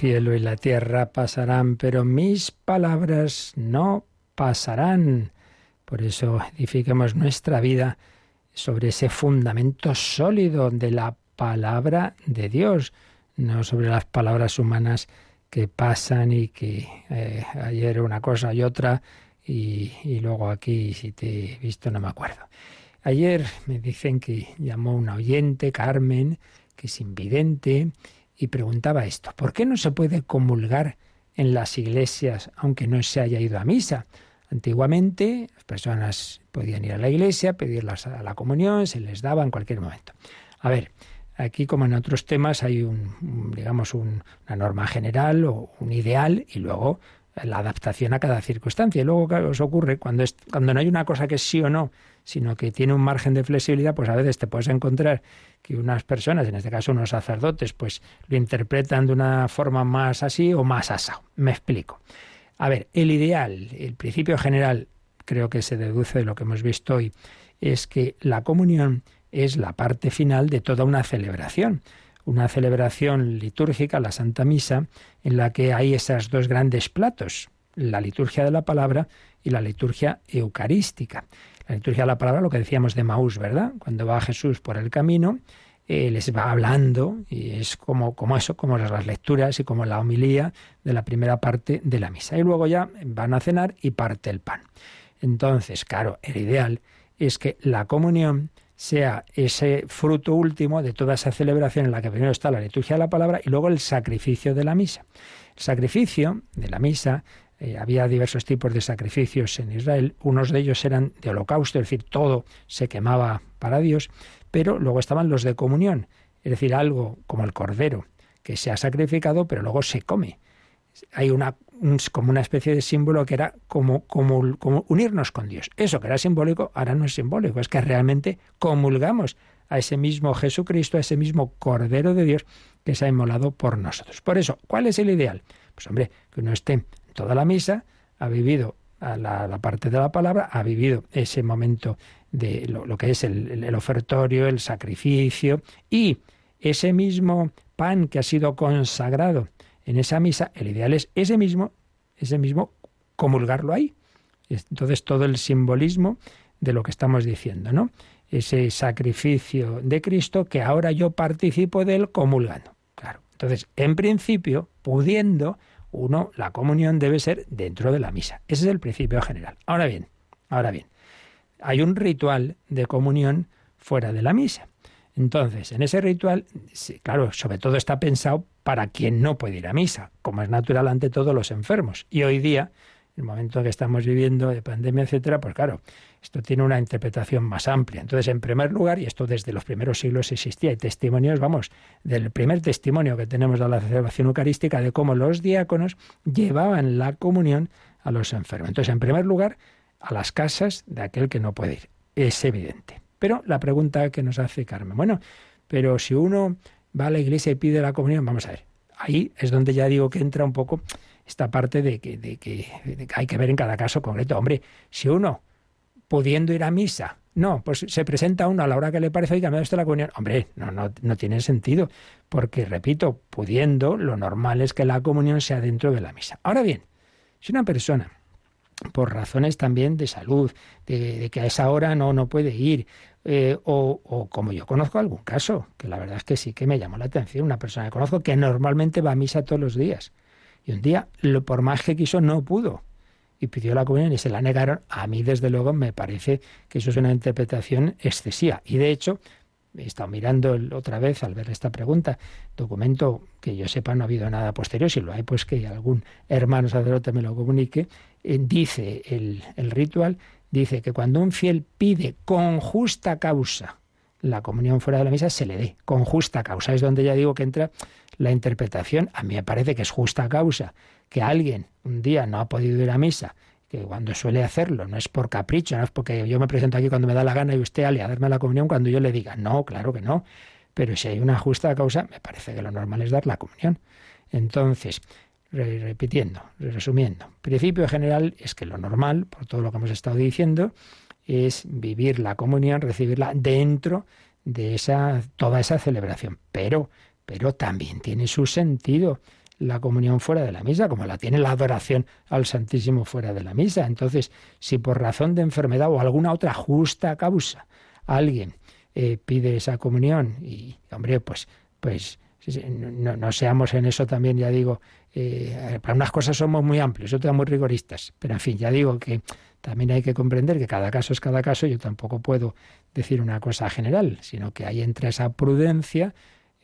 cielo y la tierra pasarán, pero mis palabras no pasarán. Por eso edifiquemos nuestra vida sobre ese fundamento sólido de la palabra de Dios, no sobre las palabras humanas que pasan y que eh, ayer una cosa y otra y, luego aquí si te he visto no me acuerdo. Ayer me dicen que llamó una oyente, Carmen, que es invidente, y preguntaba esto, ¿por qué no se puede comulgar en las iglesias aunque no se haya ido a misa? Antiguamente las personas podían ir a la iglesia, pedirlas a la comunión, se les daba en cualquier momento. A ver, aquí como en otros temas hay un, digamos, una norma general o un ideal y luego la adaptación a cada circunstancia. Y luego, ¿qué os ocurre? Cuando, es, cuando no hay una cosa que es sí o no, sino que tiene un margen de flexibilidad, pues a veces te puedes encontrar que unas personas, en este caso unos sacerdotes, pues lo interpretan de una forma más así o más asado. Me explico. A ver, el ideal, el principio general, creo que se deduce de lo que hemos visto hoy, es que la comunión es la parte final de toda una celebración una celebración litúrgica, la Santa Misa, en la que hay esos dos grandes platos, la liturgia de la palabra y la liturgia eucarística. La liturgia de la palabra, lo que decíamos de Maús, ¿verdad? Cuando va Jesús por el camino, eh, les va hablando y es como, como eso, como las lecturas y como la homilía de la primera parte de la misa. Y luego ya van a cenar y parte el pan. Entonces, claro, el ideal es que la comunión sea ese fruto último de toda esa celebración en la que primero está la liturgia de la palabra y luego el sacrificio de la misa. El sacrificio de la misa eh, había diversos tipos de sacrificios en Israel. Unos de ellos eran de holocausto, es decir, todo se quemaba para Dios, pero luego estaban los de comunión, es decir, algo como el cordero, que se ha sacrificado, pero luego se come. Hay una, como una especie de símbolo que era como, como, como unirnos con Dios. Eso que era simbólico, ahora no es simbólico, es que realmente comulgamos a ese mismo Jesucristo, a ese mismo Cordero de Dios que se ha inmolado por nosotros. Por eso, ¿cuál es el ideal? Pues hombre, que uno esté toda la misa, ha vivido la, parte de la palabra, ha vivido ese momento de lo, que es el, el, ofertorio, el sacrificio y ese mismo pan que ha sido consagrado en esa misa, el ideal es ese mismo, ese mismo comulgarlo ahí. Entonces todo el simbolismo de lo que estamos diciendo, ¿no? Ese sacrificio de Cristo que ahora yo participo de él comulgando. Claro. Entonces, en principio, pudiendo, uno, la comunión debe ser dentro de la misa. Ese es el principio general. Ahora bien, ahora bien, hay un ritual de comunión fuera de la misa. Entonces, en ese ritual, claro, sobre todo está pensado para quien no puede ir a misa, como es natural ante todos los enfermos. Y hoy día, el momento que estamos viviendo de pandemia, etcétera, pues claro, esto tiene una interpretación más amplia. Entonces, en primer lugar, y esto desde los primeros siglos existía, hay testimonios, vamos, del primer testimonio que tenemos de la celebración eucarística de cómo los diáconos llevaban la comunión a los enfermos. Entonces, en primer lugar, a las casas de aquel que no puede ir. Es evidente. Pero la pregunta que nos hace Carmen, bueno, pero si uno va a la iglesia y pide la comunión, vamos a ver, ahí es donde ya digo que entra un poco esta parte de que, de que, hay que ver en cada caso concreto. Hombre, si uno, pudiendo ir a misa, no, pues se presenta uno a la hora que le parece, y me esto la comunión. Hombre, no, no, no tiene sentido, porque, repito, pudiendo, lo normal es que la comunión sea dentro de la misa. Ahora bien, si una persona, por razones también de salud, de, que a esa hora no, no puede ir, eh, o, o, como yo conozco algún caso, que la verdad es que sí que me llamó la atención, una persona que conozco que normalmente va a misa todos los días, y un día, lo, por más que quiso, no pudo. Y pidió la comunión y se la negaron. A mí, desde luego, me parece que eso es una interpretación excesiva. Y de hecho, he estado mirando otra vez al ver esta pregunta, documento que yo sepa no ha habido nada posterior, si lo hay, pues que algún hermano sacerdote me lo comunique, eh, dice el, el ritual, dice que cuando un fiel pide con justa causa la comunión fuera de la misa, se le dé con justa causa. Es donde ya digo que entra la interpretación, a mí me parece que es justa causa que alguien un día no ha podido ir a misa, que cuando suele hacerlo no es por capricho, no es porque yo me presento aquí cuando me da la gana y usted ale a darme la comunión cuando yo le diga, no, claro que no, pero si hay una justa causa, me parece que lo normal es dar la comunión. Entonces, repitiendo, resumiendo, principio general es que lo normal, por todo lo que hemos estado diciendo, es vivir la comunión, recibirla dentro de esa toda esa celebración, pero pero también tiene su sentido la comunión fuera de la misa, como la tiene la adoración al Santísimo fuera de la misa. Entonces, si por razón de enfermedad o alguna otra justa causa alguien eh, pide esa comunión y, hombre, pues, pues no, seamos en eso también, ya digo, eh, para unas cosas somos muy amplios, otras muy rigoristas, pero en fin, ya digo que también hay que comprender que cada caso es cada caso, yo tampoco puedo decir una cosa general, sino que ahí entra esa prudencia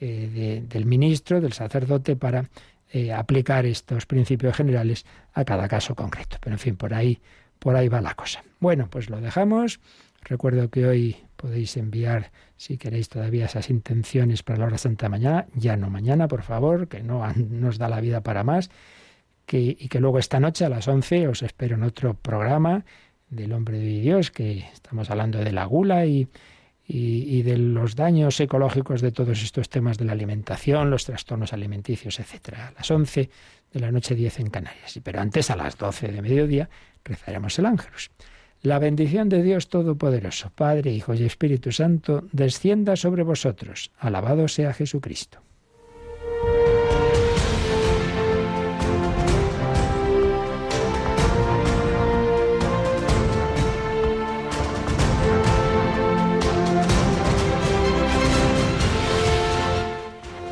eh, del ministro, del sacerdote, para eh, aplicar estos principios generales a cada caso concreto. Pero en fin, por ahí, por ahí va la cosa. Bueno, pues lo dejamos. Recuerdo que hoy podéis enviar, si queréis todavía, esas intenciones para la hora santa mañana. Ya no mañana, por favor, que no nos da la vida para más. Y que luego esta noche a las 11 os espero en otro programa del hombre de Dios, que estamos hablando de la gula y, de los daños ecológicos de todos estos temas de la alimentación, los trastornos alimenticios, etcétera. A las 11 de la noche 10 en Canarias. Pero antes, a las 12 de mediodía, rezaremos el ángelus. La bendición de Dios Todopoderoso, Padre, Hijo y Espíritu Santo, descienda sobre vosotros. Alabado sea Jesucristo.